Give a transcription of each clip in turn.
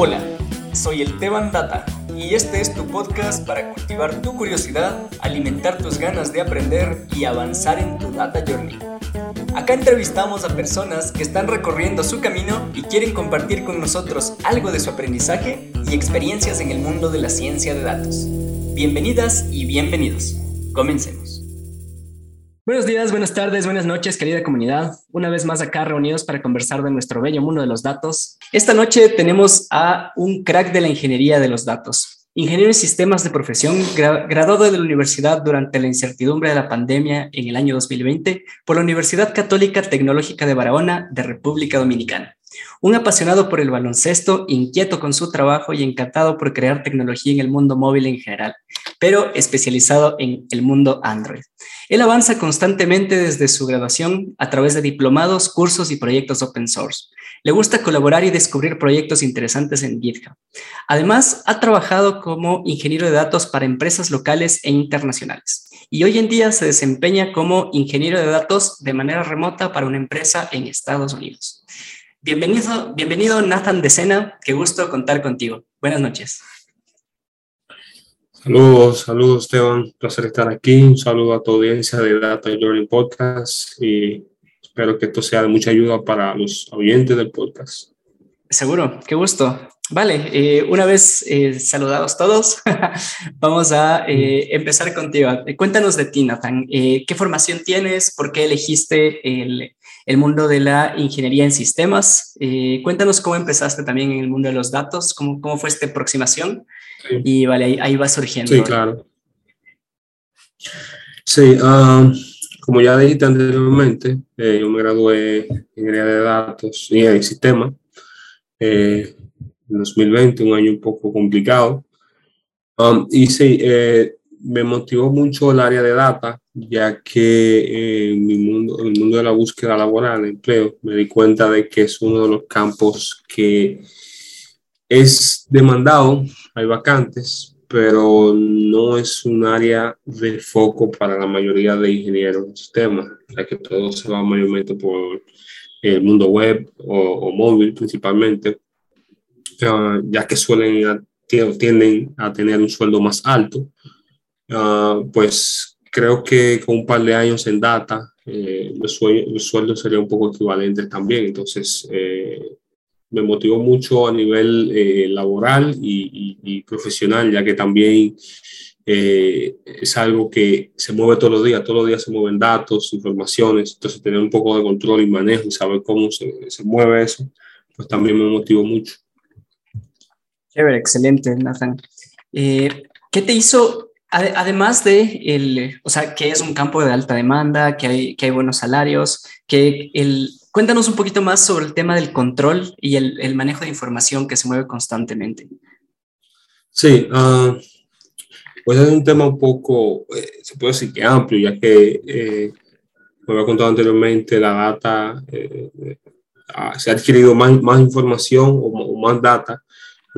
Hola, soy el Teban Data y este es tu podcast para cultivar tu curiosidad, alimentar tus ganas de aprender y avanzar en tu Data Journey. Acá entrevistamos a personas que están recorriendo su camino y quieren compartir con nosotros algo de su aprendizaje y experiencias en el mundo de la ciencia de datos. Bienvenidas y bienvenidos. Comencemos. Buenos días, buenas tardes, buenas noches, querida comunidad. Una vez más acá reunidos para conversar de nuestro bello mundo de los datos. Esta noche tenemos a un crack de la ingeniería de los datos. Ingeniero en sistemas de profesión, graduado de la universidad durante la incertidumbre de la pandemia en el año 2020 por la Universidad Católica Tecnológica de Barahona de República Dominicana. Un apasionado por el baloncesto, inquieto con su trabajo y encantado por crear tecnología en el mundo móvil en general, pero especializado en el mundo Android. Él avanza constantemente desde su graduación a través de diplomados, cursos y proyectos open source. Le gusta colaborar y descubrir proyectos interesantes en GitHub. Además, ha trabajado como ingeniero de datos para empresas locales e internacionales. Y hoy en día se desempeña como ingeniero de datos de manera remota para una empresa en Estados Unidos. Bienvenido, bienvenido Nathan Decena, qué gusto contar contigo. Buenas noches. Saludos, saludos Esteban, un placer estar aquí. Un saludo a tu audiencia de Data Journey Podcast y espero que esto sea de mucha ayuda para los oyentes del podcast. Seguro, qué gusto. Vale, eh, una vez eh, saludados todos, vamos a eh, empezar contigo. Cuéntanos de ti, Nathan. ¿Qué formación tienes? ¿Por qué elegiste el, el mundo de la ingeniería en sistemas. Eh, cuéntanos cómo empezaste también en el mundo de los datos, cómo, cómo fue esta aproximación. Y vale, ahí, va surgiendo. Sí, claro. Sí, ah, como ya dijiste anteriormente, eh, yo me gradué en ingeniería de datos y en sistemas eh, en 2020, un año un poco complicado. Um, y sí, me motivó mucho el área de data, ya que eh, en mi mundo, en el mundo de la búsqueda laboral, de empleo, me di cuenta de que es uno de los campos que es demandado, hay vacantes, pero no es un área de foco para la mayoría de ingenieros de sistemas, ya que todo se va mayormente por el mundo web o, móvil principalmente, ya que suelen tienden a tener un sueldo más alto. Ah, pues creo que con un par de años en data, eh, los, sueldos serían un poco equivalentes también. Entonces, eh, me motivó mucho a nivel eh, laboral y, y, profesional, ya que también eh, es algo que se mueve todos los días, todos los días se mueven datos, informaciones, entonces tener un poco de control y manejo y saber cómo se, se mueve eso, pues también me motivó mucho. Chévere, excelente, Nathan. ¿Qué te hizo Además de, el, o sea, que es un campo de alta demanda, que hay, que hay buenos salarios, que el, cuéntanos un poquito más sobre el tema del control y el, el manejo de información que se mueve constantemente. Sí, uh, pues es un tema un poco, eh, se puede decir que amplio, ya que, eh, como había contado anteriormente, la data, eh, ah, se ha adquirido más, más información o, o más data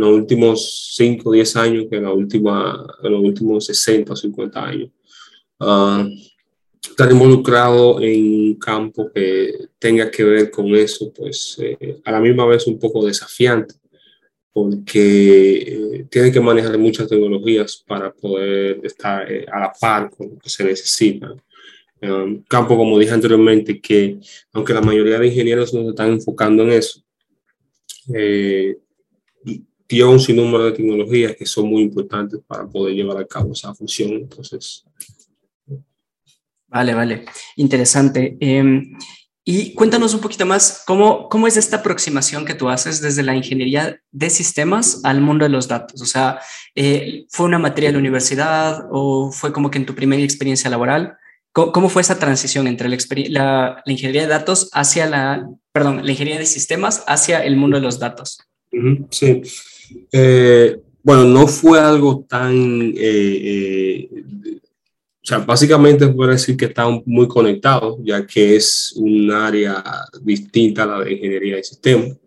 los últimos 5 o 10 años que en, la última, en los últimos 60 o 50 años. Uh, estar involucrado en un campo que tenga que ver con eso, pues eh, a la misma vez un poco desafiante, porque eh, tiene que manejar muchas tecnologías para poder estar eh, a la par con lo que se necesita. Un campo, como dije anteriormente, que aunque la mayoría de ingenieros no se están enfocando en eso, tiene un sinnúmero de tecnologías que son muy importantes para poder llevar a cabo esa función. Entonces. Vale, vale. Interesante. Em, y cuéntanos un poquito más cómo, cómo es esta aproximación que tú haces desde la ingeniería de sistemas al mundo de los datos. O sea, eh, ¿fue una materia de la universidad o fue como que en tu primera experiencia laboral? ¿Cómo, fue esa transición entre la, la, la, ingeniería de datos hacia la, perdón, la ingeniería de sistemas hacia el mundo de los datos? Sí, eh, bueno, no fue algo tan... Eh, eh, o sea, básicamente puedo decir que están muy conectados, ya que es un área distinta a la de ingeniería de sistemas,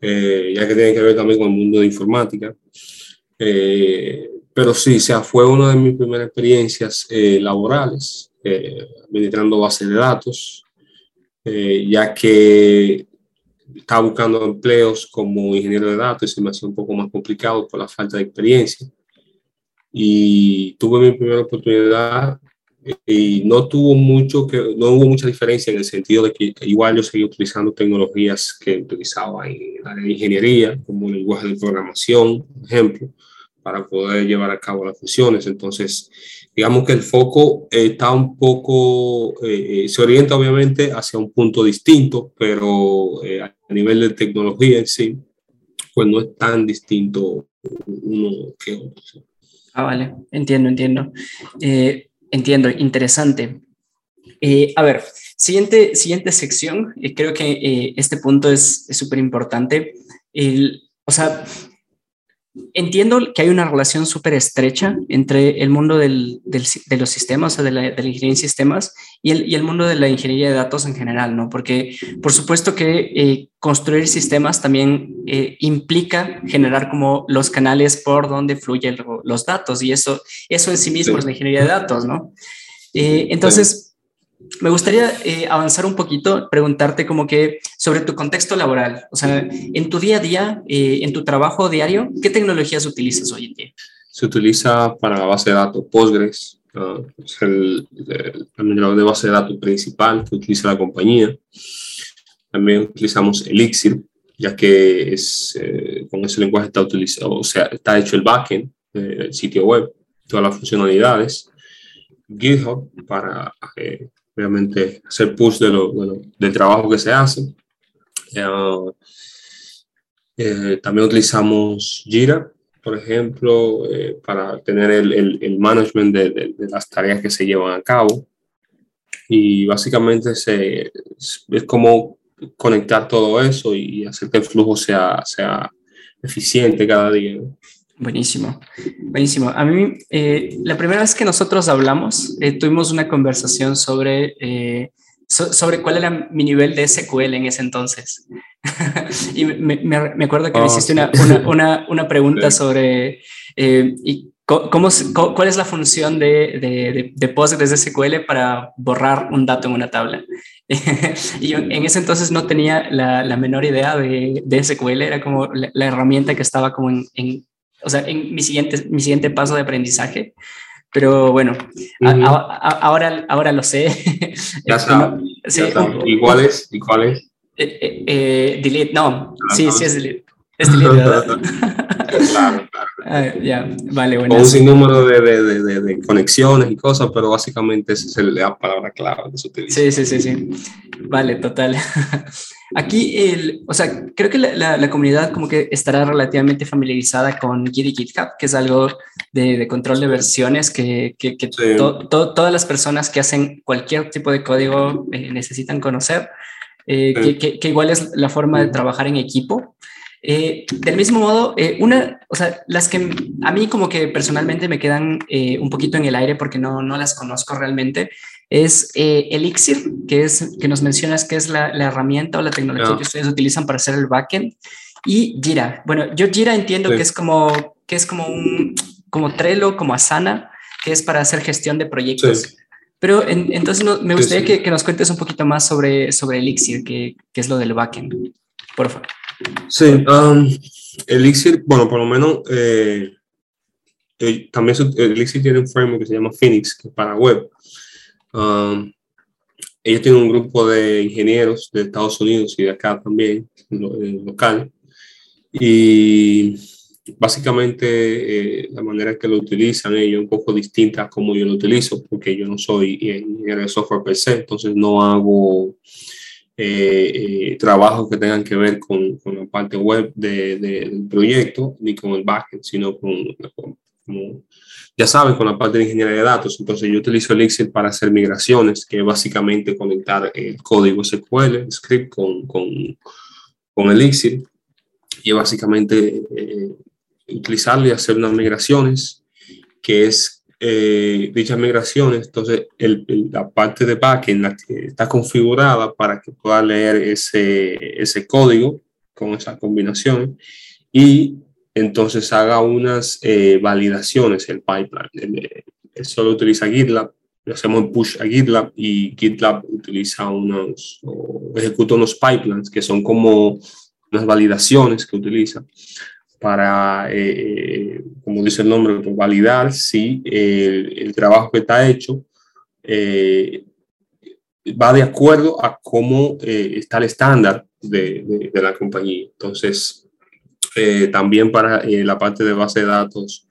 ya que tiene que ver también con el mundo de informática. pero sí, o sea, fue una de mis primeras experiencias laborales, administrando bases de datos, ya que estaba buscando empleos como ingeniero de datos y se me hacía un poco más complicado por la falta de experiencia. Y tuve mi primera oportunidad y no tuvo mucho que no hubo mucha diferencia en el sentido de que igual yo seguí utilizando tecnologías que utilizaba en la ingeniería como lenguaje de programación por ejemplo para poder llevar a cabo las funciones entonces digamos que el foco está un poco eh, eh, se orienta obviamente hacia un punto distinto pero eh, a nivel de tecnología en sí pues no es tan distinto uno que otro ah vale. Entiendo entiendo. Entiendo, interesante. Eh, a ver, siguiente, siguiente sección, eh, creo que eh, este punto es súper importante. O sea, entiendo que hay una relación súper estrecha entre el mundo del, de los sistemas, o sea, de la, de la ingeniería en sistemas y el, y el, mundo de la ingeniería de datos en general, ¿no? Porque por supuesto que eh, construir sistemas también eh, implica generar como los canales por donde fluyen los datos y eso, eso en sí mismo es la ingeniería de datos, ¿no? Eh, entonces... Me gustaría eh, avanzar un poquito, preguntarte como que sobre tu contexto laboral, o sea, en tu día a día, eh, en tu trabajo diario, ¿qué tecnologías utilizas hoy en día? Se utiliza para la base de datos Postgres, es el, el, de base de datos principal que utiliza la compañía. También utilizamos Elixir, ya que es, eh, con ese lenguaje está, utilizado, o sea, está hecho el backend del sitio web, todas las funcionalidades. GitHub para obviamente hacer push de lo, del trabajo que se hace. Eh, también utilizamos Jira, por ejemplo, eh, para tener el, el, management de, de, las tareas que se llevan a cabo. Y básicamente se, es como conectar todo eso y hacer que el flujo sea, sea eficiente cada día. Buenísimo, buenísimo. A mí, eh, la primera vez que nosotros hablamos, eh, tuvimos una conversación sobre, eh, sobre cuál era mi nivel de SQL en ese entonces. y me, me, acuerdo que me oh, hiciste una, una, una, pregunta sobre y cómo, cuál es la función de, de, de, Postgres SQL para borrar un dato en una tabla. y yo en ese entonces no tenía la, la menor idea de, de, SQL, era como la, herramienta que estaba como en, en o sea, en mi siguiente, mi siguiente paso de aprendizaje. Pero bueno, ahora, ahora lo sé. Ya está. Sí. ¿Y cuál es? ¿Y cuál es? Eh, eh, eh, delete, no, sí, sí es delete. Es delete, ¿verdad? claro, claro. Ah, ya, vale, bueno. Un sinnúmero de, de, de, de, conexiones y cosas, pero básicamente esa es la palabra clave que se utiliza. Sí, sí, sí, sí. Vale, total. Aquí, el, o sea, creo que la, la, comunidad como que estará relativamente familiarizada con Git y GitHub, que es algo de, de control de versiones que, que, que todas las personas que hacen cualquier tipo de código eh, necesitan conocer, eh, que, que, igual es la forma de trabajar en equipo. Eh, del mismo modo, una, o sea, las que a mí como que personalmente me quedan un poquito en el aire porque no, no las conozco realmente, es eh, Elixir, que, es, que nos mencionas que es la, la herramienta o la tecnología que ustedes utilizan para hacer el backend, y Jira. Bueno, yo Jira entiendo que es como que es como un como Trello, como Asana, que es para hacer gestión de proyectos. Pero entonces me gustaría que, que, nos cuentes un poquito más sobre, sobre Elixir, que, que es lo del backend, por favor. Sí, um, Elixir, bueno, por lo menos eh, eh, también Elixir tiene un framework que se llama Phoenix, que es para web. Um, ellos tienen un grupo de ingenieros de Estados Unidos y de acá también, eh, local. Y básicamente eh, la manera que lo utilizan ellos es un poco distinta a como yo lo utilizo, porque yo no soy ingeniero de software per se, entonces no hago eh, eh trabajos que tengan que ver con, con la parte web de, del proyecto, ni con el backend, sino con, con como ya sabes, con la parte de ingeniería de datos. Entonces yo utilizo Elixir para hacer migraciones, que es básicamente conectar el código SQL, script con, con, con Elixir, y básicamente eh, utilizarlo y hacer unas migraciones, que es eh, dichas migraciones, entonces el, la parte de backend está configurada para que pueda leer ese, ese código con esa combinación y entonces haga unas eh, validaciones el pipeline. Él, solo utiliza GitLab hacemos un push a GitLab y GitLab utiliza unos, o ejecuta unos pipelines que son como unas validaciones que utiliza para, eh, como dice el nombre, pues, validar si el, trabajo que está hecho eh, va de acuerdo a cómo eh, está el estándar de, de, la compañía. Entonces, también para la parte de base de datos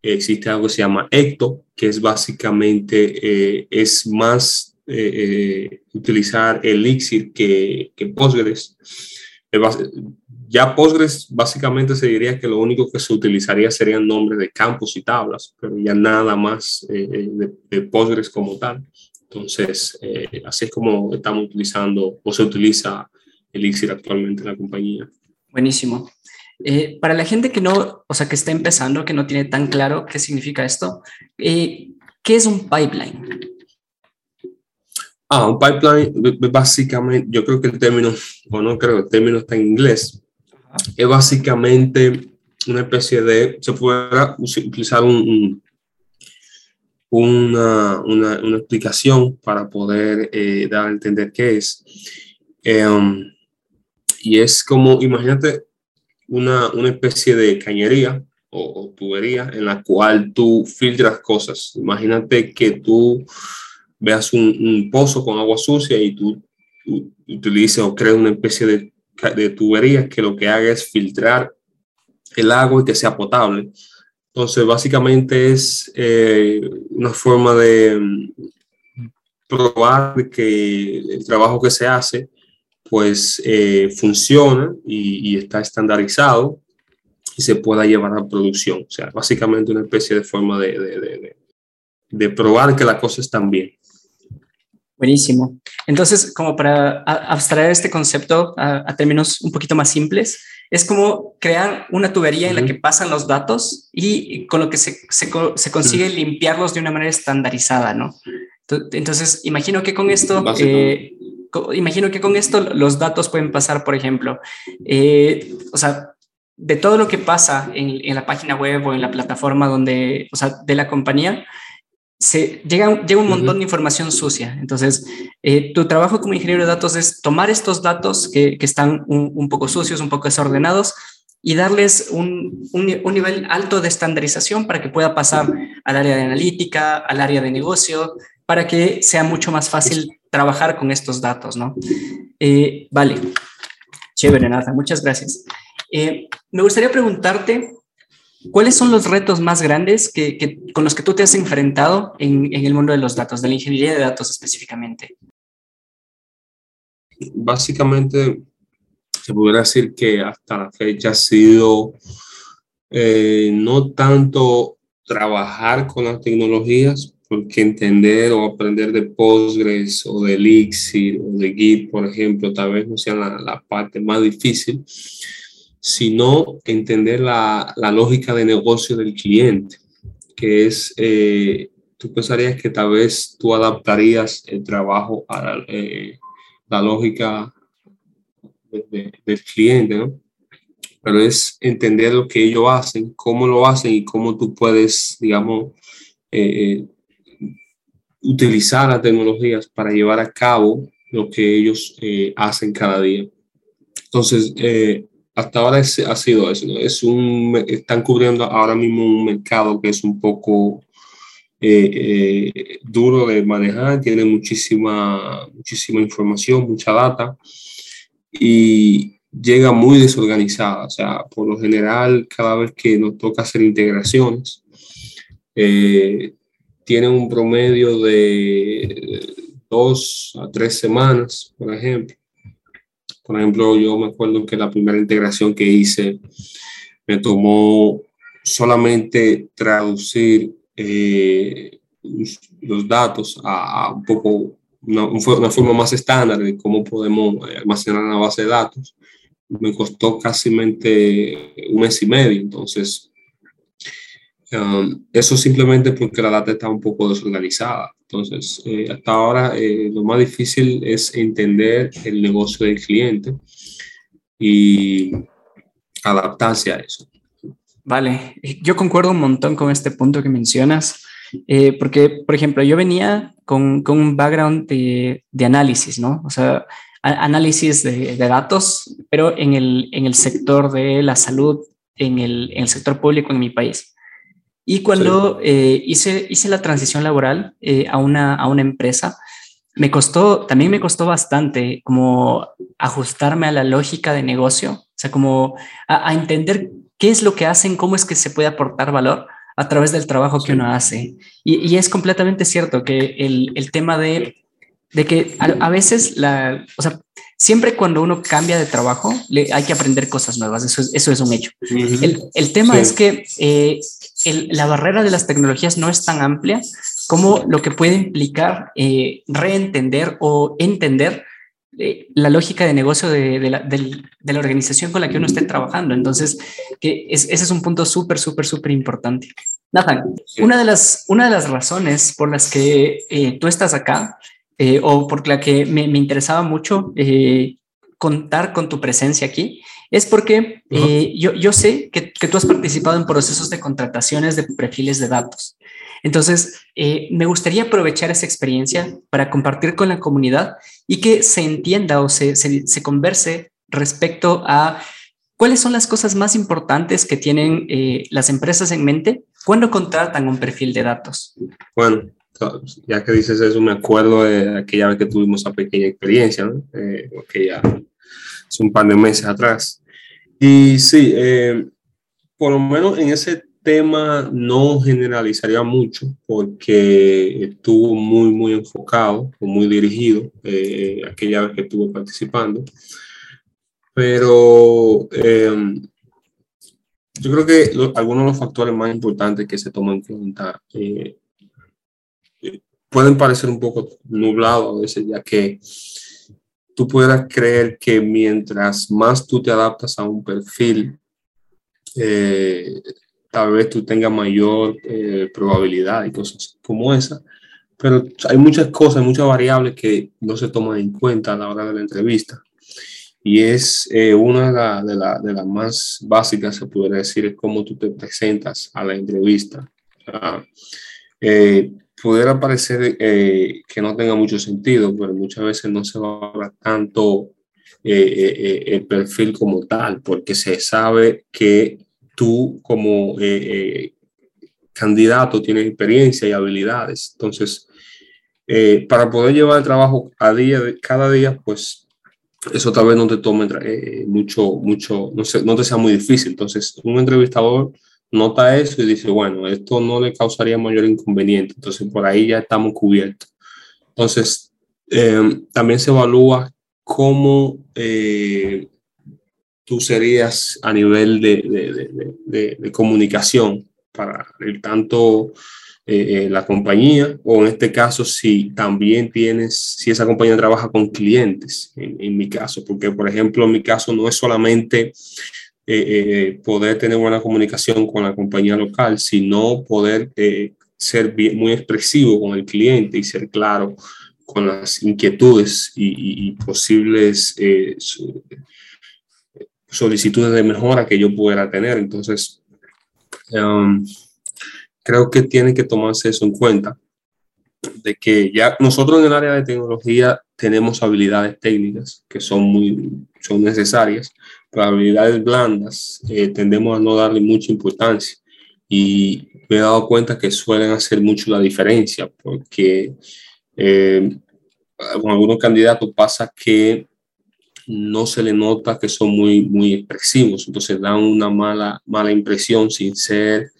existe algo que se llama ECTO, que es básicamente, es más utilizar Elixir que, que Postgres ya Postgres básicamente se diría que lo único que se utilizaría serían nombres de campos y tablas, pero ya nada más eh, eh, de, Postgres como tal. Entonces, eh, así es como estamos utilizando o se utiliza Elixir actualmente en la compañía. Buenísimo. para la gente que no, o sea, que está empezando, que no tiene tan claro qué significa esto, ¿qué es un pipeline? Ah, un pipeline, básicamente, yo creo que el término, o no creo, el término está en inglés, es básicamente una especie de, se puede utilizar un, una, una, una, explicación para poder eh, dar a entender qué es. Em, y es como, imagínate una, una especie de cañería o, tubería en la cual tú filtras cosas. Imagínate que tú veas un, un pozo con agua sucia y tú, tú utilices o creas una especie de de tuberías que lo que haga es filtrar el agua y que sea potable. Entonces, básicamente es eh, una forma de mm, probar que el trabajo que se hace pues eh, funciona y, está estandarizado y se pueda llevar a producción. O sea, básicamente una especie de forma de, de, de probar que las cosas están bien. Buenísimo. Entonces, como para abstraer este concepto a, términos un poquito más simples, es como crear una tubería en la que pasan los datos y con lo que se, se, consigue limpiarlos de una manera estandarizada, ¿no? Entonces, imagino que con esto, eh, imagino que con esto los datos pueden pasar, por ejemplo, eh, o sea, de todo lo que pasa en, en, la página web o en la plataforma donde, o sea, de la compañía, se llega, llega un montón de información sucia. Entonces, eh, tu trabajo como ingeniero de datos es tomar estos datos que, que están un, poco sucios, un poco desordenados, y darles un, un, nivel alto de estandarización para que pueda pasar al área de analítica, al área de negocio, para que sea mucho más fácil trabajar con estos datos, ¿no? Eh, vale. Chévere, Nathan, muchas gracias. Eh, me gustaría preguntarte ¿Cuáles son los retos más grandes que, con los que tú te has enfrentado en, el mundo de los datos, de la ingeniería de datos específicamente? Básicamente, se podría decir que hasta la fecha ha sido eh, no tanto trabajar con las tecnologías, porque entender o aprender de Postgres o de Elixir o de Git, por ejemplo, tal vez no sea la, la parte más difícil, sino entender la, la lógica de negocio del cliente, que es, eh, tú pensarías que tal vez tú adaptarías el trabajo a la, eh, lógica del cliente, ¿no? Pero es entender lo que ellos hacen, cómo lo hacen y cómo tú puedes, digamos, eh, utilizar las tecnologías para llevar a cabo lo que ellos hacen cada día. Entonces, hasta ahora ha sido eso. Es un, están cubriendo ahora mismo un mercado que es un poco eh, eh, duro de manejar, tiene muchísima, muchísima información, mucha data y llega muy desorganizada. O sea, por lo general, cada vez que nos toca hacer integraciones, eh, tiene un promedio de dos a tres semanas, por ejemplo. Por ejemplo, yo me acuerdo que la primera integración que hice me tomó solamente traducir eh, los datos a, un poco una, una, forma más estándar de cómo podemos almacenar una base de datos. Me costó casi un mes y medio. Entonces, um, eso simplemente porque la data está un poco desorganizada. Entonces, eh, hasta ahora eh, lo más difícil es entender el negocio del cliente y adaptarse a eso. Vale, yo concuerdo un montón con este punto que mencionas. eh, porque, por ejemplo, yo venía con, con un background de, de, análisis, ¿no? O sea, análisis de, de, datos, pero en el, en el sector de la salud, en el, en el sector público en mi país. Y cuando eh, hice, hice la transición laboral eh, a, una, a una empresa, me costó, también me costó bastante como ajustarme a la lógica de negocio, o sea, como a, entender qué es lo que hacen, cómo es que se puede aportar valor a través del trabajo que uno hace. Y, y, es completamente cierto que el, el tema de, de que a, a, veces la, o sea, siempre cuando uno cambia de trabajo, le, hay que aprender cosas nuevas, eso es, eso es un hecho. el, el, tema sí. es que eh, el, la barrera de las tecnologías no es tan amplia como lo que puede implicar eh, reentender o entender eh, la lógica de negocio de, de, la, de, de, la, organización con la que uno esté trabajando. Entonces, que es, ese es un punto súper, súper, súper importante. Nathan, una de, las, una de las razones por las que eh, tú estás acá, o por la que me, me interesaba mucho contar con tu presencia aquí, es porque uh -huh. yo, yo, sé que, que, tú has participado en procesos de contrataciones de perfiles de datos. Entonces, eh, me gustaría aprovechar esa experiencia para compartir con la comunidad y que se entienda o se, se, se converse respecto a cuáles son las cosas más importantes que tienen eh, las empresas en mente cuando contratan un perfil de datos. Bueno, ya que dices eso, me acuerdo de aquella vez que tuvimos esa pequeña experiencia, ¿no? eh, que ya hace un par de meses atrás. Y sí, eh, por lo menos en ese tema no generalizaría mucho porque estuvo muy, muy enfocado o muy dirigido eh, aquella vez que estuve participando. Pero eh, yo creo que lo, algunos de los factores más importantes que se toman en cuenta eh, pueden parecer un poco nublados a veces, ya que tú puedas creer que mientras más tú te adaptas a un perfil, eh, tal vez tú tengas mayor eh, probabilidad y cosas como esa. Pero hay muchas cosas, muchas variables que no se toman en cuenta a la hora de la entrevista. Y es eh, una de las de la, de la más básicas, se podría decir, es cómo tú te presentas a la entrevista. Eh, pudiera parecer eh, que no tenga mucho sentido, pero muchas veces no se valora tanto eh, eh, el perfil como tal, porque se sabe que tú como candidato tienes experiencia y habilidades. Entonces, para poder llevar el trabajo a día, cada día, pues eso tal vez no te tome mucho, mucho, no, sé, no te sea muy difícil. Entonces, un entrevistador nota eso y dice, bueno, esto no le causaría mayor inconveniente, entonces por ahí ya estamos cubiertos. Entonces, eh, también se evalúa cómo eh, tú serías a nivel de, de, de, comunicación para el tanto eh, la compañía o en este caso si también tienes, si esa compañía trabaja con clientes, en, en mi caso, porque por ejemplo en mi caso no es solamente eh, eh, poder tener buena comunicación con la compañía local, sino poder eh, ser bien, muy expresivo con el cliente y ser claro con las inquietudes y, y, y posibles eh, solicitudes de mejora que yo pudiera tener. Entonces, um, creo que tiene que tomarse eso en cuenta, de que ya nosotros en el área de tecnología tenemos habilidades técnicas que son muy son necesarias, para habilidades blandas eh, tendemos a no darle mucha importancia. Y me he dado cuenta que suelen hacer mucho la diferencia porque eh, con algunos candidatos pasa que no se le nota que son muy, muy expresivos, entonces dan una mala, mala impresión sin ser,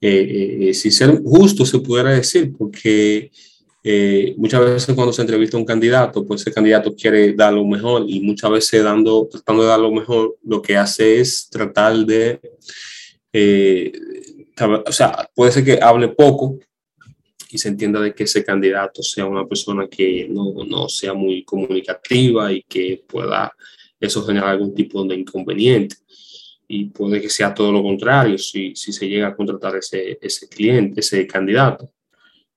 eh, eh sin ser justo, se pudiera decir, porque eh, muchas veces cuando se entrevista a un candidato, pues ese candidato quiere dar lo mejor y muchas veces dando, tratando de dar lo mejor, lo que hace es tratar de, eh, o sea, puede ser que hable poco y se entienda de que ese candidato sea una persona que no, no sea muy comunicativa y que pueda eso generar algún tipo de inconveniente. Y puede que sea todo lo contrario si, si se llega a contratar ese, ese cliente, ese candidato.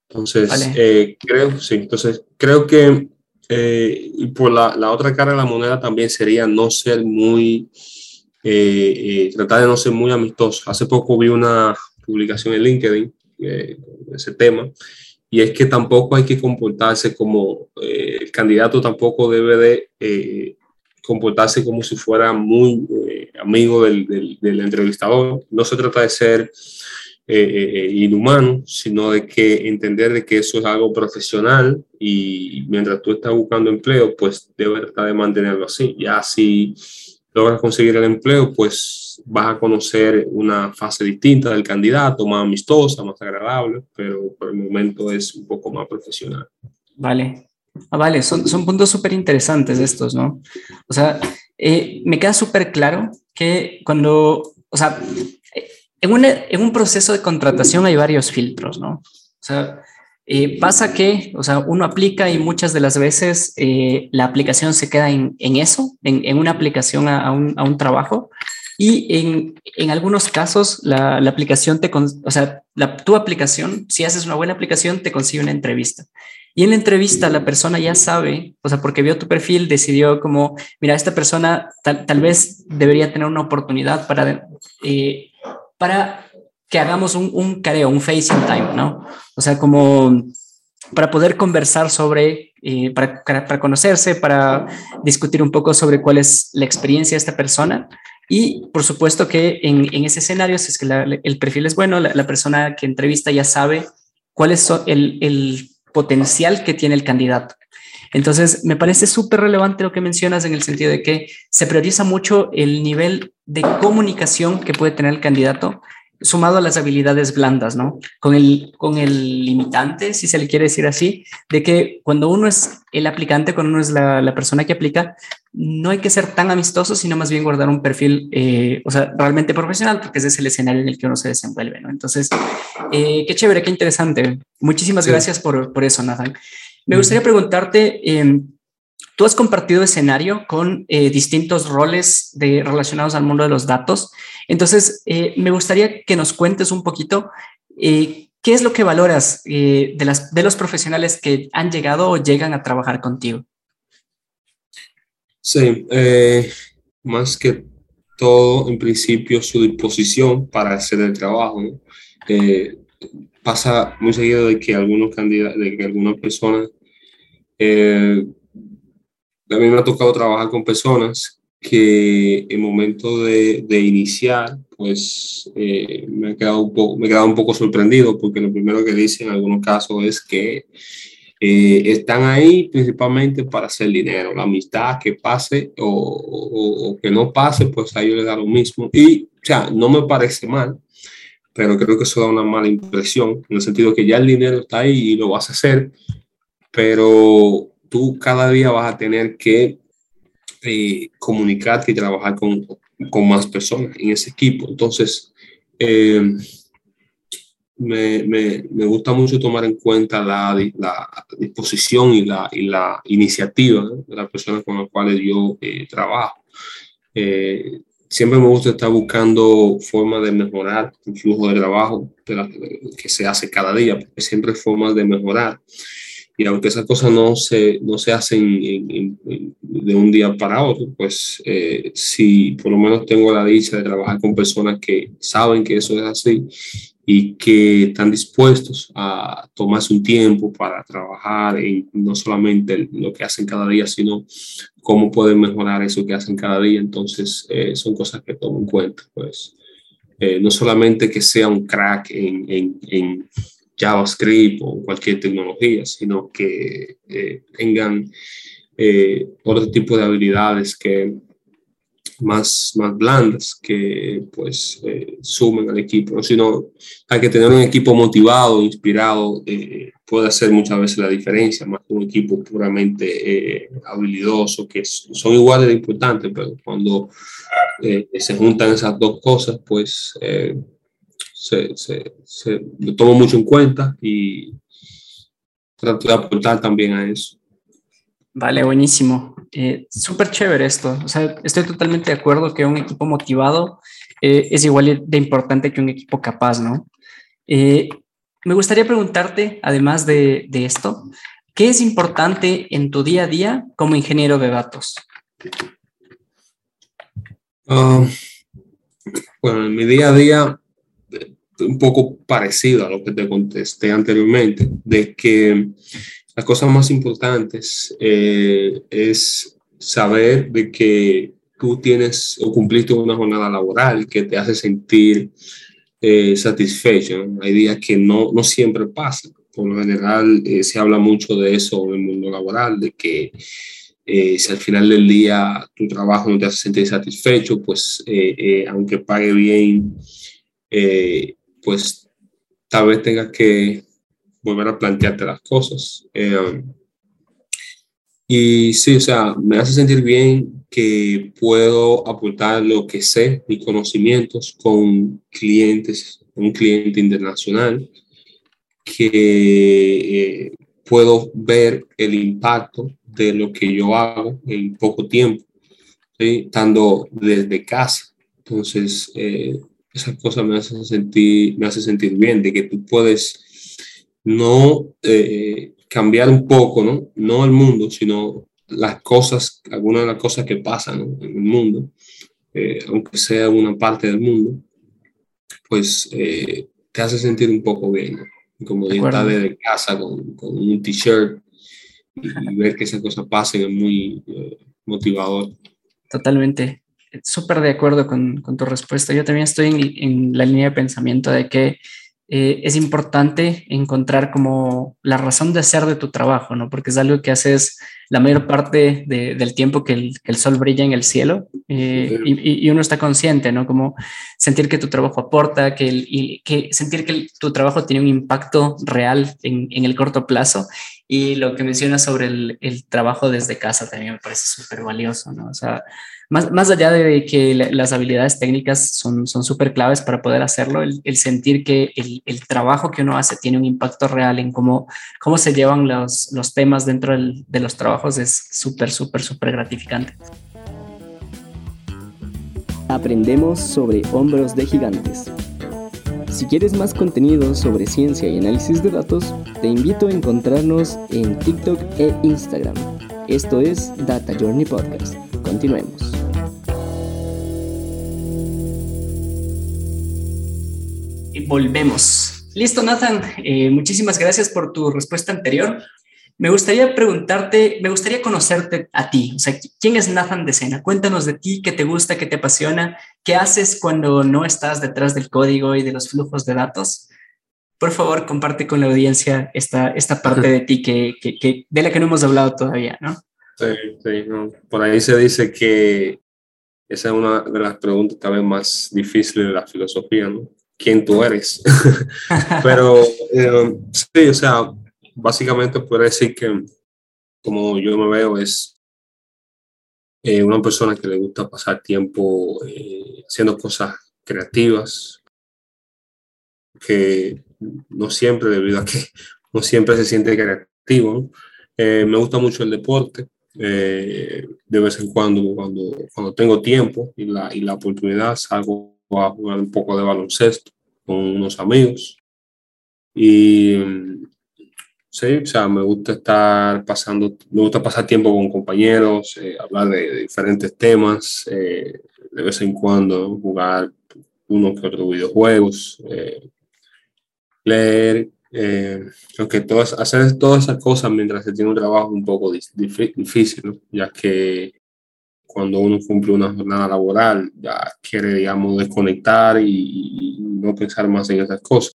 Entonces, vale. eh, creo, sí, entonces, creo que eh, por la, la, otra cara de la moneda también sería no ser muy, eh, eh, tratar de no ser muy amistoso. Hace poco vi una publicación en LinkedIn eh, ese tema, y es que tampoco hay que comportarse como, eh, el candidato tampoco debe de comportarse como si fuera muy amigo del, del, del, entrevistador. No se trata de ser inhumano, sino de que entender de que eso es algo profesional y mientras tú estás buscando empleo, pues debe tratar de mantenerlo así. Ya si logras conseguir el empleo, pues vas a conocer una fase distinta del candidato, más amistosa, más agradable, pero por el momento es un poco más profesional. Vale. Ah, vale, son, son puntos súper interesantes estos, ¿no? O sea, eh, me queda súper claro que cuando, o sea, en, una, en un proceso de contratación hay varios filtros, ¿no? O sea, eh, pasa que, o sea, uno aplica y muchas de las veces eh, la aplicación se queda en, en eso, en, en, una aplicación a, a, un, a, un, trabajo. Y en, en algunos casos la, la, aplicación te, o sea, la, tu aplicación, si haces una buena aplicación, te consigue una entrevista. Y en la entrevista la persona ya sabe, o sea, porque vio tu perfil, decidió como, mira, esta persona tal, tal vez debería tener una oportunidad para, eh, para que hagamos un, un careo, un facing time, ¿no? O sea, como para poder conversar sobre, eh, para, para, conocerse, para discutir un poco sobre cuál es la experiencia de esta persona. Y por supuesto que en, ese escenario, si es que el perfil es bueno, la, la, persona que entrevista ya sabe cuál es el, el potencial que tiene el candidato. Entonces, me parece súper relevante lo que mencionas en el sentido de que se prioriza mucho el nivel de comunicación que puede tener el candidato sumado a las habilidades blandas, ¿no? Con el, con el limitante, si se le quiere decir así, de que cuando uno es el aplicante, cuando uno es la, la persona que aplica, no hay que ser tan amistoso, sino más bien guardar un perfil, eh, o sea, realmente profesional, porque ese es el escenario en el que uno se desenvuelve, ¿no? Entonces, eh, qué chévere, qué interesante. Muchísimas sí. gracias por, por, eso, Nathan. Me gustaría preguntarte, eh, tú has compartido escenario con eh, distintos roles de, relacionados al mundo de los datos. Entonces, eh, me gustaría que nos cuentes un poquito eh, qué es lo que valoras de, los profesionales que han llegado o llegan a trabajar contigo. Sí, más que todo, en principio, su disposición para hacer el trabajo. Pasa muy seguido de que algunos candidatos, de que algunas personas, eh, a mí me ha tocado trabajar con personas que en momento de, de iniciar, pues eh, me, he quedado un poco, me he quedado un poco sorprendido porque lo primero que dicen en algunos casos es que eh, están ahí principalmente para hacer dinero. La amistad que pase o, o, o, que no pase, pues a ellos les da lo mismo. Y, o sea, no me parece mal, pero creo que eso da una mala impresión, en el sentido que ya el dinero está ahí y lo vas a hacer, pero tú cada día vas a tener que eh, comunicarte y trabajar con, con, más personas en ese equipo. Entonces, eh, me, me, me, gusta mucho tomar en cuenta la, la disposición y la, y la iniciativa de las personas con las cuales yo eh, trabajo. Eh, siempre me gusta estar buscando formas de mejorar el flujo de trabajo que se hace cada día, porque siempre hay formas de mejorar. Y aunque esas cosas no se, no se hacen en, en, en, de un día para otro, pues eh, si por lo menos tengo la dicha de trabajar con personas que saben que eso es así y que están dispuestos a tomarse un tiempo para trabajar en no solamente lo que hacen cada día, sino cómo pueden mejorar eso que hacen cada día. Entonces, eh, son cosas que tomo en cuenta. Pues, eh, no solamente que sea un crack en, en, en JavaScript o cualquier tecnología, sino que eh, tengan eh, otro tipo de habilidades que más, más blandas que pues eh, sumen al equipo, ¿no? sino hay que tener un equipo motivado, inspirado, eh, puede hacer muchas veces la diferencia, más que un equipo puramente eh, habilidoso, que son iguales de importantes, pero cuando se juntan esas dos cosas, pues se, se, se, lo tomo mucho en cuenta y trato de aportar también a eso. Vale, buenísimo. Eh, Súper chévere esto. O sea, estoy totalmente de acuerdo que un equipo motivado eh, es igual de importante que un equipo capaz, ¿no? Eh, me gustaría preguntarte, además de, de, esto, ¿qué es importante en tu día a día como ingeniero de datos? Uh, bueno, en mi día a día un poco parecido a lo que te contesté anteriormente, de que las cosas más importantes eh, es saber de que tú tienes o cumpliste una jornada laboral que te hace sentir eh, satisfecho. Hay días que no, no siempre pasa. Por lo general eh, se habla mucho de eso en el mundo laboral, de que eh, si al final del día tu trabajo no te hace sentir satisfecho, pues aunque pague bien, pues tal vez tengas que volver a plantearte las cosas. y sí, o sea, me hace sentir bien que puedo aportar lo que sé, mis conocimientos con clientes, un cliente internacional, que eh, puedo ver el impacto de lo que yo hago en poco tiempo, estando desde casa. Entonces, eh, esa cosa me hace sentir, me hace sentir bien, de que tú puedes no eh, cambiar un poco, ¿no? No el mundo, sino las cosas, algunas de las cosas que pasan en el mundo, eh, aunque sea una parte del mundo, pues eh, te hace sentir un poco bien, como de estar desde casa con, con un t-shirt y, ver que esas cosas pasen es muy eh, motivador. Totalmente, súper de acuerdo con, con, tu respuesta. Yo también estoy en, en la línea de pensamiento de que eh, es importante encontrar como la razón de ser de tu trabajo, ¿no? Porque es algo que haces la mayor parte del tiempo que el, sol brilla en el cielo eh, y, uno está consciente, ¿no? Como sentir que tu trabajo aporta, que, y, que sentir que tu trabajo tiene un impacto real en, en, el corto plazo. Y lo que mencionas sobre el, el trabajo desde casa también me parece súper valioso, ¿no? O sea, más, allá de que las habilidades técnicas son súper claves para poder hacerlo, el, sentir que el, trabajo que uno hace tiene un impacto real en cómo, cómo se llevan los, los temas dentro de los trabajos es súper, súper, súper gratificante. Aprendemos sobre hombros de gigantes. Si quieres más contenido sobre ciencia y análisis de datos, te invito a encontrarnos en TikTok e Instagram. Esto es Data Journey Podcast. Continuemos. volvemos. Listo, Nathan. Eh, muchísimas gracias por tu respuesta anterior. Me gustaría preguntarte, me gustaría conocerte a ti. O sea, ¿quién es Nathan de Sena? Cuéntanos de ti, qué te gusta, qué te apasiona, qué haces cuando no estás detrás del código y de los flujos de datos. Por favor, comparte con la audiencia esta, esta parte de ti que, que, de la que no hemos hablado todavía, ¿no? Sí, sí. Por ahí se dice que esa es una de las preguntas también más difíciles de la filosofía, ¿no? quién tú eres. Pero eh, sí, o sea, básicamente puedo decir que como yo me veo es eh, una persona que le gusta pasar tiempo eh, haciendo cosas creativas, que no siempre, debido a que no siempre se siente creativo. me gusta mucho el deporte. de vez en cuando, cuando, cuando tengo tiempo y la, y la oportunidad, salgo a jugar un poco de baloncesto con unos amigos. Y sí, o sea, me gusta estar pasando, me gusta pasar tiempo con compañeros, eh, hablar de, diferentes temas, eh, de vez en cuando jugar uno que otro videojuegos, eh, leer, aunque todas, hacer todas esas cosas mientras se tiene un trabajo un poco difícil, ya que cuando uno cumple una jornada laboral, ya quiere, digamos, desconectar y, no pensar más en esas cosas.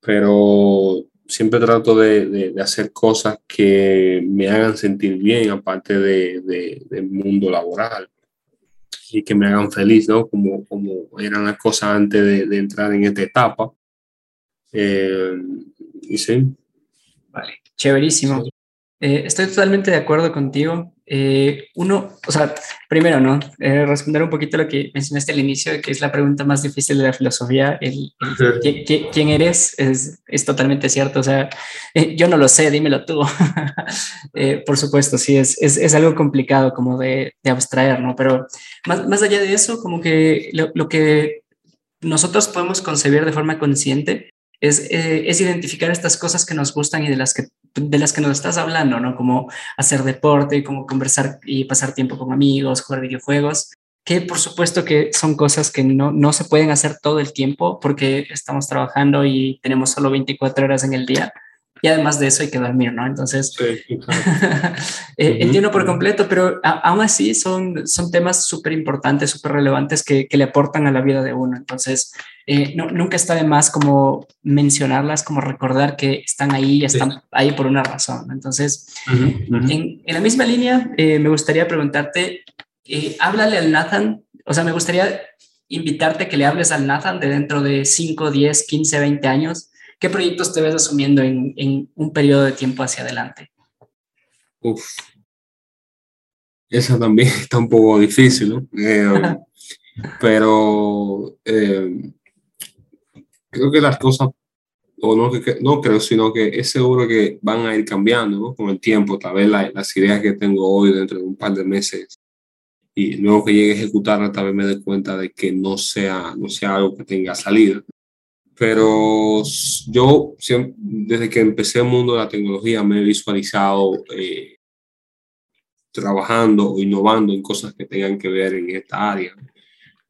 Pero siempre trato de, de, hacer cosas que me hagan sentir bien, aparte de, del mundo laboral, y que me hagan feliz, ¿no? Como, como eran las cosas antes de, entrar en esta etapa. Eh, y sí. Vale, chéverísimo. Eh, estoy totalmente de acuerdo contigo. Eh, uno, o sea, primero, ¿no? Eh, responder un poquito lo que mencionaste al inicio, que es la pregunta más difícil de la filosofía, el, ¿quién eres? Es, es, totalmente cierto, o sea, yo no lo sé, dímelo tú. por supuesto, sí, es, es, es, algo complicado como de, de abstraer, ¿no? Pero más, más, allá de eso, como que lo, lo que nosotros podemos concebir de forma consciente es, es, identificar estas cosas que nos gustan y de las que de las que nos estás hablando, ¿no? Como hacer deporte, como conversar y pasar tiempo con amigos, jugar videojuegos, que por supuesto que son cosas que no, no se pueden hacer todo el tiempo porque estamos trabajando y tenemos solo 24 horas en el día y además de eso hay que dormir, ¿no? Entonces, sí, eh, entiendo por completo, pero aún así son, son temas súper importantes, súper relevantes que, que, le aportan a la vida de uno. Entonces, eh, no, nunca está de más como mencionarlas, como recordar que están ahí, están ahí por una razón. Entonces, en, en, la misma línea, eh, me gustaría preguntarte, háblale al Nathan, o sea, me gustaría invitarte que le hables al Nathan de dentro de 5, 10, 15, 20 años ¿Qué proyectos te ves asumiendo en, un periodo de tiempo hacia adelante? Uf. Esa también está un poco difícil, ¿no? Eh, pero eh, creo que las cosas, o no, que, no creo, sino que es seguro que van a ir cambiando ¿no? con el tiempo. Tal vez las ideas que tengo hoy dentro de un par de meses y luego que llegue a ejecutarlas, tal vez me dé cuenta de que no sea, no sea algo que tenga salida pero yo desde que empecé el mundo de la tecnología me he visualizado eh, trabajando o innovando en cosas que tengan que ver en esta área,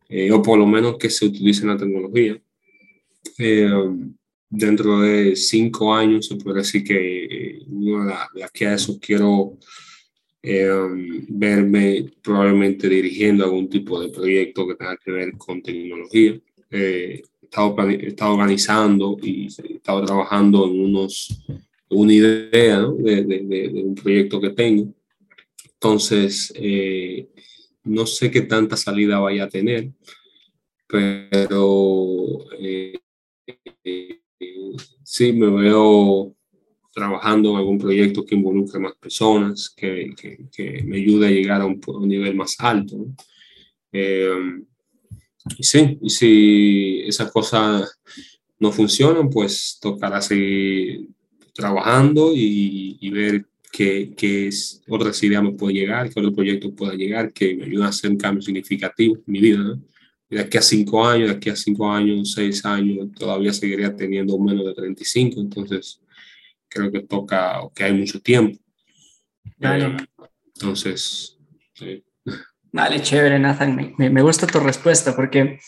eh, o por lo menos que se utilice la tecnología. Eh, dentro de cinco años se puede decir que de aquí a eso quiero verme probablemente dirigiendo algún tipo de proyecto que tenga que ver con tecnología estado, estado organizando y he estado trabajando en unos, una idea de, un proyecto que tengo. Entonces, eh, no sé qué tanta salida vaya a tener, pero eh, sí me veo trabajando en algún proyecto que involucre más personas, que, que, me ayude a llegar a un, nivel más alto. Eh, y sí, y si esas cosas no funcionan, pues tocará seguir trabajando y, y ver qué, qué es, otras ideas me puede llegar, qué otro proyecto pueda llegar que me ayude a hacer un cambio significativo en mi vida. ¿no? de aquí a cinco años, de aquí a cinco años, seis años, todavía seguiría teniendo menos de 35, entonces creo que toca, que hay mucho tiempo. Vale. Eh, entonces, sí. Vale, chévere, Nathan. Me, me, gusta tu respuesta porque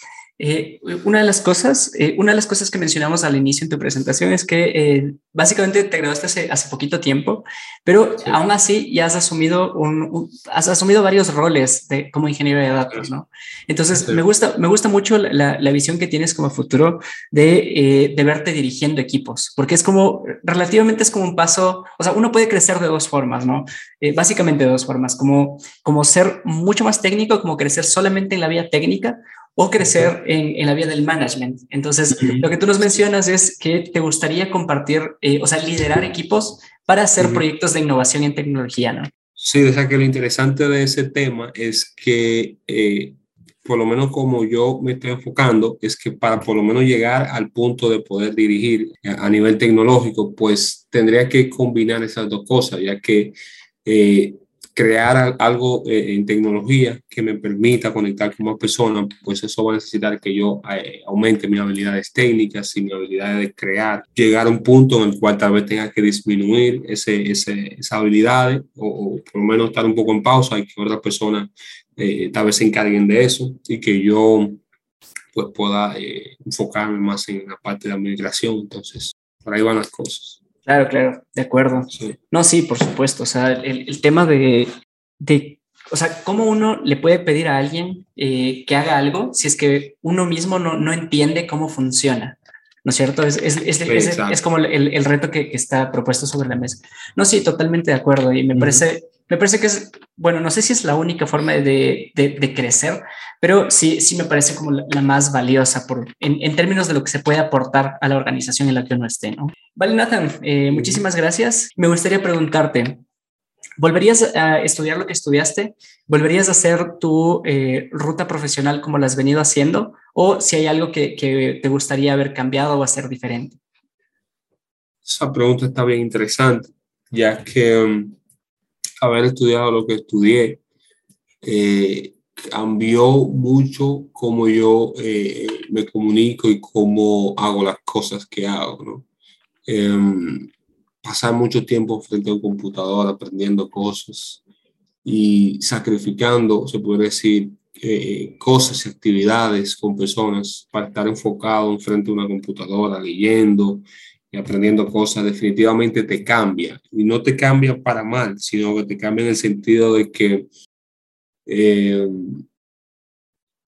eh, una, de las cosas, eh, una de las cosas que mencionamos al inicio en tu presentación es que eh, básicamente te graduaste hace, hace, poquito tiempo, pero aún así ya has asumido, un, has asumido varios roles de, como ingeniero de datos, ¿no? Entonces, me, gusta, me gusta mucho la, la, visión que tienes como futuro de, de verte dirigiendo equipos, porque es como, relativamente es como un paso, o sea, uno puede crecer de dos formas, ¿no? básicamente de dos formas, como, como ser mucho más técnico, como crecer solamente en la vía técnica, o crecer en, en, la vía del management. Entonces, lo que tú nos mencionas es que te gustaría compartir, eh, o sea, liderar equipos para hacer proyectos de innovación en tecnología, ¿no? Sí, o sea que lo interesante de ese tema es que, eh, por lo menos como yo me estoy enfocando, es que para por lo menos llegar al punto de poder dirigir a, a nivel tecnológico, pues tendría que combinar esas dos cosas, ya que eh, crear algo eh, en tecnología que me permita conectar con más personas, pues eso va a necesitar que yo eh, aumente mis habilidades técnicas y mis habilidades de crear, llegar a un punto en el cual tal vez tenga que disminuir ese, ese, esas habilidades o, o, por lo menos estar un poco en pausa y que otras personas eh, tal vez se encarguen de eso y que yo pues pueda eh, enfocarme más en la parte de la migración. Entonces, por ahí van las cosas. Claro, claro, de acuerdo. Sí. No, sí, por supuesto. O sea, el, el tema de, de, o sea, cómo uno le puede pedir a alguien eh, que haga algo si es que uno mismo no, no entiende cómo funciona. ¿No es cierto? Es, es, es, es, es como el, el reto que, que, está propuesto sobre la mesa. No, sí, totalmente de acuerdo. Y me, uh -huh. parece, me parece que es, bueno, no sé si es la única forma de, de, de crecer, pero sí, sí me parece como la, la más valiosa por, en, en, términos de lo que se puede aportar a la organización en la que uno esté. ¿no? Vale, Nathan, eh, muchísimas gracias. Me gustaría preguntarte, ¿volverías a estudiar lo que estudiaste? ¿Volverías a hacer tu eh, ruta profesional como la has venido haciendo? ¿O si hay algo que, que te gustaría haber cambiado o hacer diferente? Esa pregunta está bien interesante, ya que um, haber estudiado lo que estudié eh, cambió mucho cómo yo eh, me comunico y cómo hago las cosas que hago, ¿no? Eh, pasar mucho tiempo frente a un computador aprendiendo cosas y sacrificando, se puede decir, eh, cosas y actividades con personas para estar enfocado enfrente de una computadora, leyendo y aprendiendo cosas, definitivamente te cambia. Y no te cambia para mal, sino que te cambia en el sentido de que eh,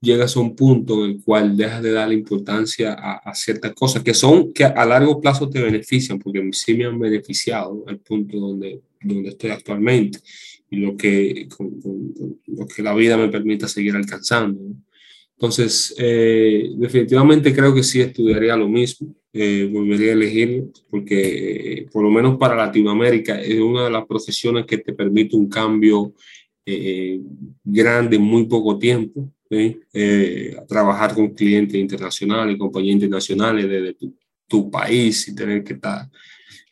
llegas a un punto en el cual dejas de darle importancia a, ciertas cosas que son, que a largo plazo te benefician, porque sí me han beneficiado al punto donde, donde estoy actualmente y lo que, lo que la vida me permita seguir alcanzando. Entonces, eh, definitivamente creo que sí estudiaría lo mismo, eh, volvería a elegir, porque eh, por lo menos para Latinoamérica es una de las profesiones que te permite un cambio grande en muy poco tiempo eh, trabajar con clientes internacionales, compañías internacionales desde tu, país y tener que estar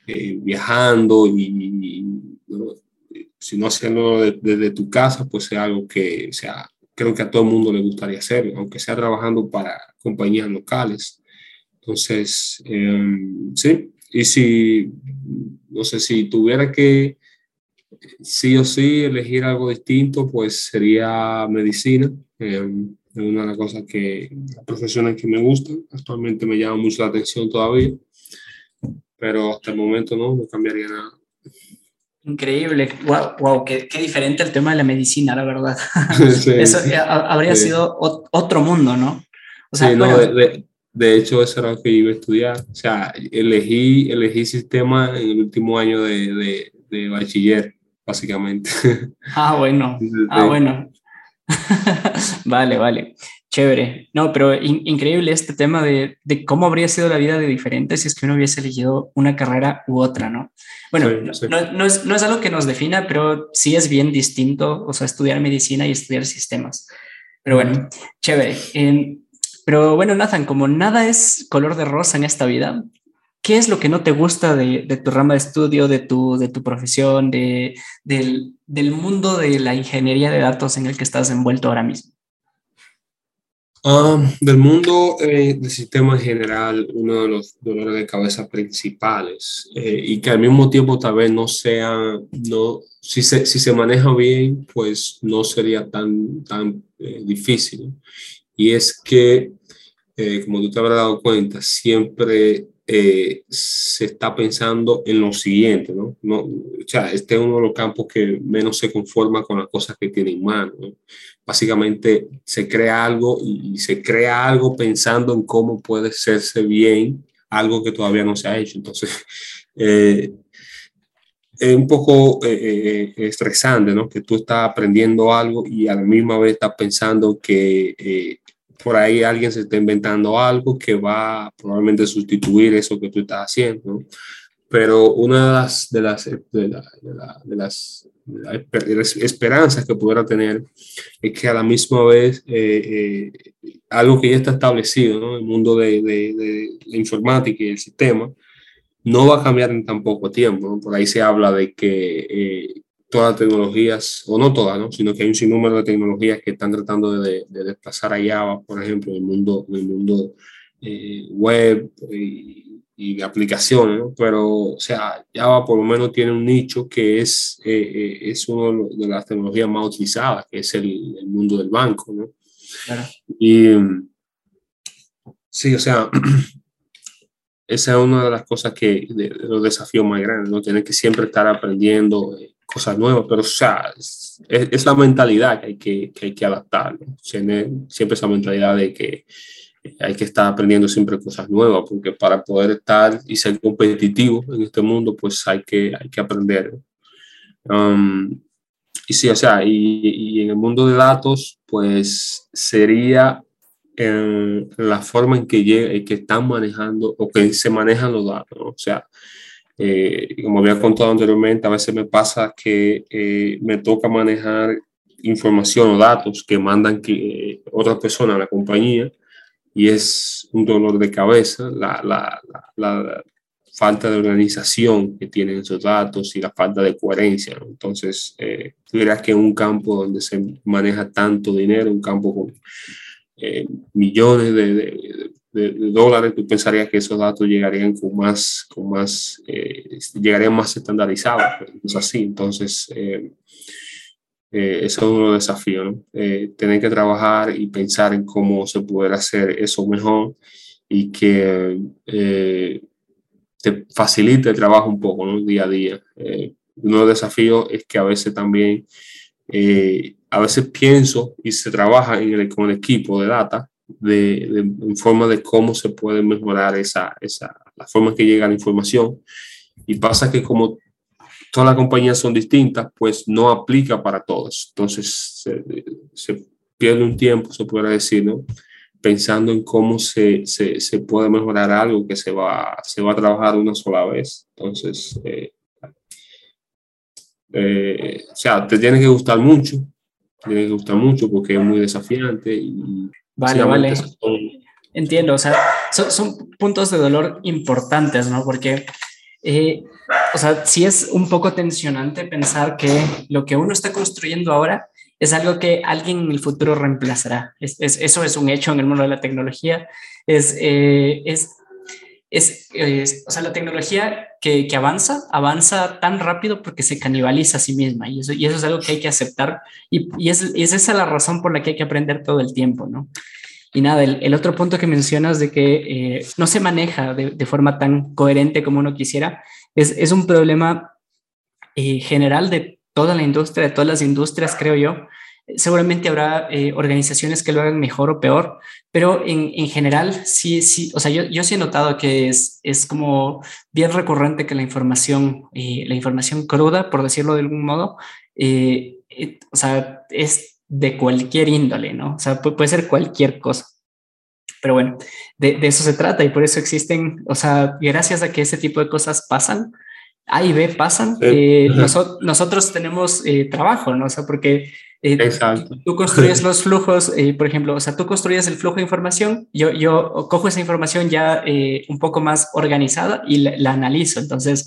eh, viajando y, si no hacerlo desde, tu casa, pues sea algo que sea, creo que a todo el mundo le gustaría hacer, aunque sea trabajando para compañías locales. Entonces, em, sí, y si, no sé, si tuviera que sí o sí elegir algo distinto, pues sería medicina. Eh, es una de las cosas que, las profesiones que me gustan. Actualmente me llama mucho la atención todavía, pero hasta el momento no, no cambiaría nada. Increíble, wow, wow qué, qué, diferente el tema de la medicina, la verdad. eso eh, habría sido otro mundo, ¿no? O sea, sí, no, de, de, hecho, eso era lo que iba a estudiar. O sea, elegí, elegí sistema en el último año de, de, de bachiller básicamente. Ah, bueno. Ah, bueno. vale, vale. Chévere. No, pero increíble este tema de, de, cómo habría sido la vida de diferente si es que uno hubiese elegido una carrera u otra, ¿no? Bueno, No, no, es, no, es, algo que nos defina, pero sí es bien distinto, o sea, estudiar medicina y estudiar sistemas. Pero bueno, chévere. pero bueno, Nathan, como nada es color de rosa en esta vida, ¿qué es lo que no te gusta de, de tu rama de estudio, de tu, de tu profesión, de, del, del, mundo de la ingeniería de datos en el que estás envuelto ahora mismo? Um, del mundo eh, del sistema en general, uno de los dolores de cabeza principales eh, y que al mismo tiempo tal vez no sea, no, si se, si se maneja bien, pues no sería tan, tan eh, difícil. Y es que, como tú te habrás dado cuenta, siempre eh, se está pensando en lo siguiente, ¿no? no o sea, este es uno de los campos que menos se conforma con las cosas que tiene en mano. Básicamente se crea algo y, se crea algo pensando en cómo puede hacerse bien algo que todavía no se ha hecho. Entonces, eh, es un poco eh, estresante, ¿no? Que tú estás aprendiendo algo y a la misma vez estás pensando que por ahí alguien se está inventando algo que va probablemente a sustituir eso que tú estás haciendo. Pero una de las, de las, de, las esperanzas que pudiera tener es que a la misma vez eh, eh, algo que ya está establecido, ¿no? el mundo de, de, la informática y el sistema, no va a cambiar en tan poco tiempo. Por ahí se habla de que eh, todas las tecnologías, o no todas, ¿no? sino que hay un sinnúmero de tecnologías que están tratando de, de desplazar a Java, por ejemplo, en el mundo, en el mundo eh, web y, y, de aplicaciones, ¿no? pero o sea, Java por lo menos tiene un nicho que es, eh, eh, es una de las tecnologías más utilizadas, que es el, el mundo del banco. ¿no? Claro. Y sí, o sea, esa es una de las cosas que, de, los desafíos más grandes, ¿no? Tener que siempre estar aprendiendo cosas nuevas, pero o sea, es, es la mentalidad que hay que, que, hay que adaptar, siempre, siempre esa mentalidad de que hay que estar aprendiendo siempre cosas nuevas, porque para poder estar y ser competitivo en este mundo, pues hay que, hay que aprender. Um, y sí, o sea, y, y, en el mundo de datos, pues sería en la forma en que, que están manejando o que se manejan los datos, o sea, eh, como había contado anteriormente, a veces me pasa que eh, me toca manejar información o datos que mandan que, eh, otras personas a la compañía y es un dolor de cabeza la, la, la, falta de organización que tienen esos datos y la falta de coherencia. Entonces, eh, dirás que en un campo donde se maneja tanto dinero, un campo con millones de, de, dólares, tú pensarías que esos datos llegarían con más, con más, eh, llegarían más estandarizados, es así. Entonces, eh, ese es uno de los desafíos, tener que trabajar y pensar en cómo se puede hacer eso mejor y que te facilite el trabajo un poco, ¿no? Día a día. uno de los desafíos es que a veces también a veces pienso y se trabaja en el, con el equipo de data de, en forma de cómo se puede mejorar esa, esa, la forma que llega la información. Y pasa que como todas las compañías son distintas, pues no aplica para todas. Entonces se, pierde un tiempo, se puede decir, ¿no? pensando en cómo se, se, se, puede mejorar algo que se va, se va a trabajar una sola vez. Entonces, eh, eh, o sea, te tiene que gustar mucho, tiene que gustar mucho porque es muy desafiante y Vale, vale. Entiendo, o sea, son, puntos de dolor importantes, ¿no? Porque, eh, o sea, sí es un poco tensionante pensar que lo que uno está construyendo ahora es algo que alguien en el futuro reemplazará. Es, eso es un hecho en el mundo de la tecnología. Es, eh, es, es, o sea, la tecnología que, que, avanza, avanza tan rápido porque se canibaliza a sí misma y eso, y eso es algo que hay que aceptar y, y es, es, esa la razón por la que hay que aprender todo el tiempo, ¿no? Y nada, el, el otro punto que mencionas de que eh, no se maneja de, de, forma tan coherente como uno quisiera, es, es un problema eh, general de toda la industria, de todas las industrias, creo yo, Seguramente habrá eh, organizaciones que lo hagan mejor o peor, pero en, en, general sí, sí, o sea, yo, yo sí he notado que es, es como bien recurrente que la información, eh, la información cruda, por decirlo de algún modo, eh, o sea, es de cualquier índole, ¿no? O sea, puede, puede ser cualquier cosa. Pero bueno, de, de, eso se trata y por eso existen, o sea, gracias a que ese tipo de cosas pasan, A y B pasan, nosotros tenemos trabajo, ¿no? O sea, porque eh, Exacto. Tú construyes los flujos, eh, por ejemplo, o sea, tú construyes el flujo de información, yo, yo cojo esa información ya eh, un poco más organizada y la, analizo. Entonces,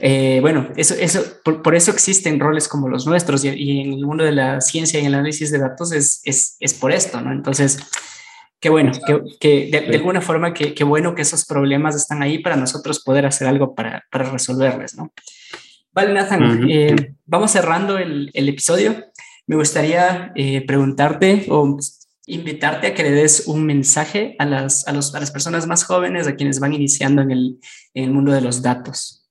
eh, bueno, eso, eso, por, por, eso existen roles como los nuestros y, y, en el mundo de la ciencia y el análisis de datos es, es, es por esto, ¿no? Entonces, qué bueno, que, que de, de, alguna forma, qué que bueno que esos problemas están ahí para nosotros poder hacer algo para, para resolverles, ¿no? Vale, Nathan, uh -huh. vamos cerrando el, el episodio me gustaría eh, preguntarte o invitarte a que le des un mensaje a las, a, los, a las personas más jóvenes, a quienes van iniciando en el, en el mundo de los datos.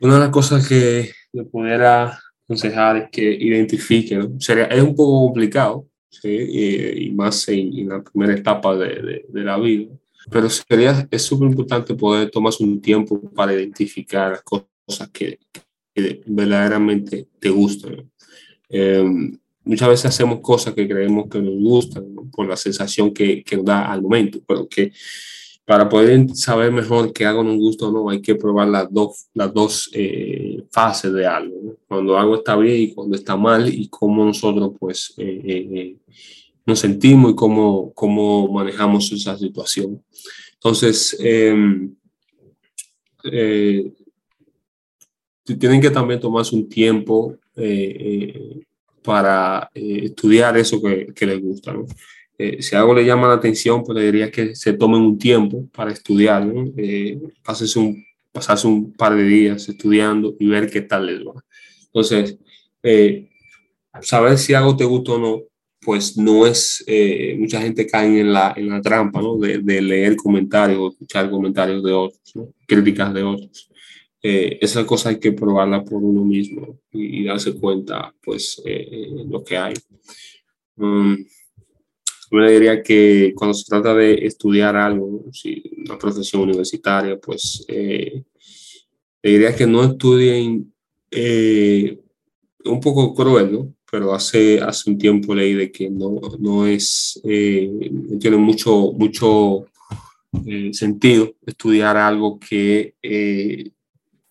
Una de las cosas que le pudiera aconsejar es que identifiquen, sería, es un poco complicado, ¿sí? y, y, más en, en, la primera etapa de, de, de la vida, pero sería, es súper importante poder tomarse un tiempo para identificar cosas que, que verdaderamente te gustan. Eh, muchas veces hacemos cosas que creemos que nos gustan por la sensación que, que, da al momento, pero que para poder saber mejor qué algo nos gusta o no, hay que probar las dos, las dos eh, fases de algo, cuando algo está bien y cuando está mal y cómo nosotros pues eh, eh nos sentimos y cómo, cómo manejamos esa situación. Entonces, em, eh, tienen que también tomarse un tiempo eh, eh, para eh, estudiar eso que, que les gusta. ¿no? Eh, si algo le llama la atención, pues le diría que se tomen un tiempo para estudiar, ¿no? pasarse un, pasarse un par de días estudiando y ver qué tal les va. Entonces, saber si algo te gusta o no, pues no es, mucha gente cae en la, en la trampa ¿no? de, de leer comentarios, escuchar comentarios de otros, ¿no? críticas de otros eh, esa cosa hay que probarla por uno mismo y, y darse cuenta, pues, eh, lo que hay. Um, yo le diría que cuando se trata de estudiar algo, si una profesión universitaria, pues, eh, diría que no estudien eh, un poco cruel, ¿no? Pero hace, hace un tiempo leí de que no, no es, eh, tiene mucho, mucho eh, sentido estudiar algo que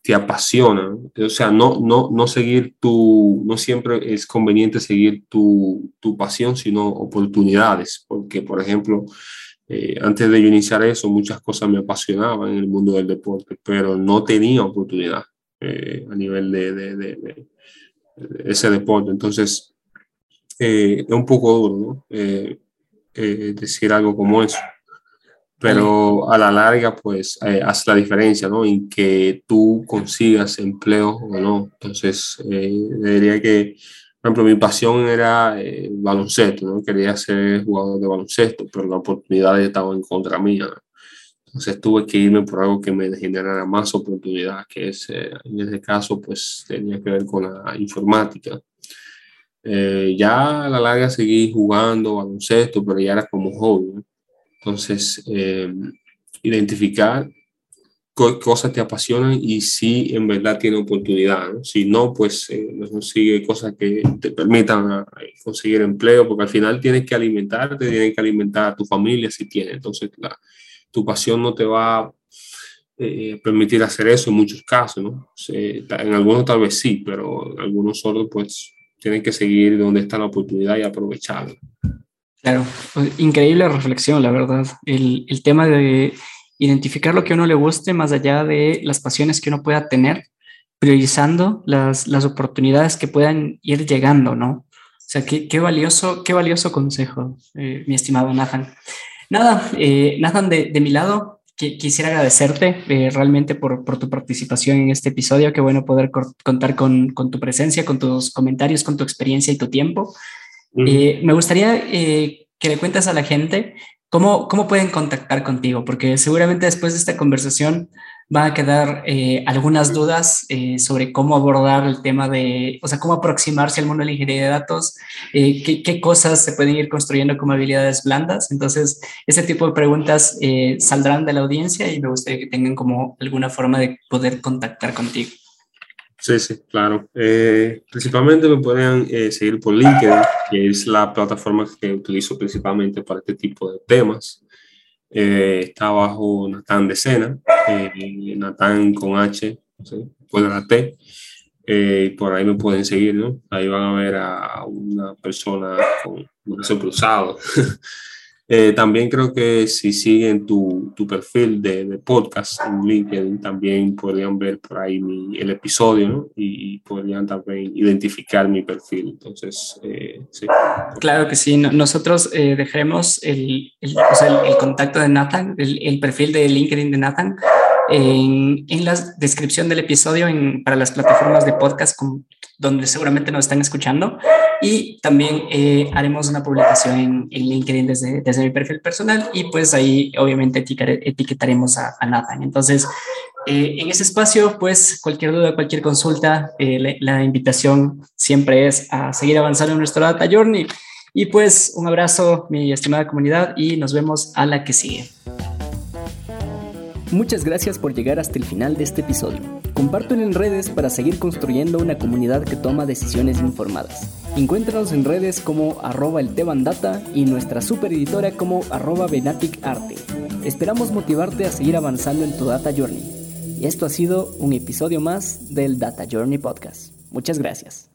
te apasiona. O sea, no, no, no seguir tu, no siempre es conveniente seguir tu, tu pasión, sino oportunidades. Porque, por ejemplo, eh, antes de yo iniciar eso, muchas cosas me apasionaban en el mundo del deporte, pero no tenía oportunidad eh, a nivel de, de, de, ese deporte. Entonces, eh, es un poco duro, decir algo como eso. Pero a la larga, pues, eh, hace la diferencia, ¿no? En que tú consigas empleo o no. Entonces, eh, diría que, por ejemplo, mi pasión era eh, baloncesto, ¿no? Quería ser jugador de baloncesto, pero la oportunidad estaba en contra mía. Entonces tuve que irme por algo que me generara más oportunidad, que es, eh, en este caso, pues tenía que ver con la informática. Eh, ya a la larga seguí jugando baloncesto, pero ya era como hobby. Entonces, eh, identificar qué cosas te apasionan y si en verdad tiene oportunidad. Si no, pues no consigue cosas que te permitan conseguir empleo, porque al final tienes que alimentarte, tienes que alimentar a tu familia si tienes. Entonces, tu pasión no te va a eh, permitir hacer eso en muchos casos, ¿no? en algunos tal vez sí, pero en algunos otros pues tienen que seguir donde está la oportunidad y aprovecharla. Claro, pues, increíble reflexión, la verdad. El, el tema de identificar lo que a uno le guste más allá de las pasiones que uno pueda tener, priorizando las, las oportunidades que puedan ir llegando, ¿no? O sea, qué, qué valioso, qué valioso consejo, eh, mi estimado Nathan. Nada, eh, Nathan, de, mi lado, quisiera agradecerte eh, realmente por, tu participación en este episodio. Qué bueno poder contar con, tu presencia, con tus comentarios, con tu experiencia y tu tiempo. Eh, me gustaría que le cuentes a la gente cómo, cómo pueden contactar contigo, porque seguramente después de esta conversación van a quedar eh, algunas dudas eh, sobre cómo abordar el tema de, o sea, cómo aproximarse al mundo de la ingeniería de datos, eh, qué, qué, cosas se pueden ir construyendo como habilidades blandas. Entonces, ese tipo de preguntas saldrán de la audiencia y me gustaría que tengan como alguna forma de poder contactar contigo. Sí, sí, claro. principalmente me pueden seguir por LinkedIn, que es la plataforma que utilizo principalmente para este tipo de temas. Eh, está bajo Natán de Sena, eh, Natán con H, ¿sí? la T. Eh, por ahí me pueden seguir, ¿no? Ahí van a ver a una persona con brazo cruzado. Eh, también creo que si siguen tu, tu perfil de, de, podcast en LinkedIn, también podrían ver por ahí mi, el episodio ¿no? y, podrían también identificar mi perfil. Entonces, eh, sí. Claro que sí. Nosotros eh, dejaremos el, el, o sea, el, contacto de Nathan, el, perfil de LinkedIn de Nathan en, en la descripción del episodio en, para las plataformas de podcast con, donde seguramente nos están escuchando. Y también eh, haremos una publicación en, en LinkedIn desde, desde, mi perfil personal y pues ahí obviamente etiquetaremos a, a Nathan. Entonces, eh, en ese espacio, pues cualquier duda, cualquier consulta, eh, la, la, invitación siempre es a seguir avanzando en nuestro Data Journey. Y pues un abrazo, mi estimada comunidad, y nos vemos a la que sigue. Muchas gracias por llegar hasta el final de este episodio. Comparto en redes para seguir construyendo una comunidad que toma decisiones informadas. Encuéntranos en redes como arroba el y nuestra super editora como arroba Arte. Esperamos motivarte a seguir avanzando en tu Data Journey. Y esto ha sido un episodio más del Data Journey Podcast. Muchas gracias.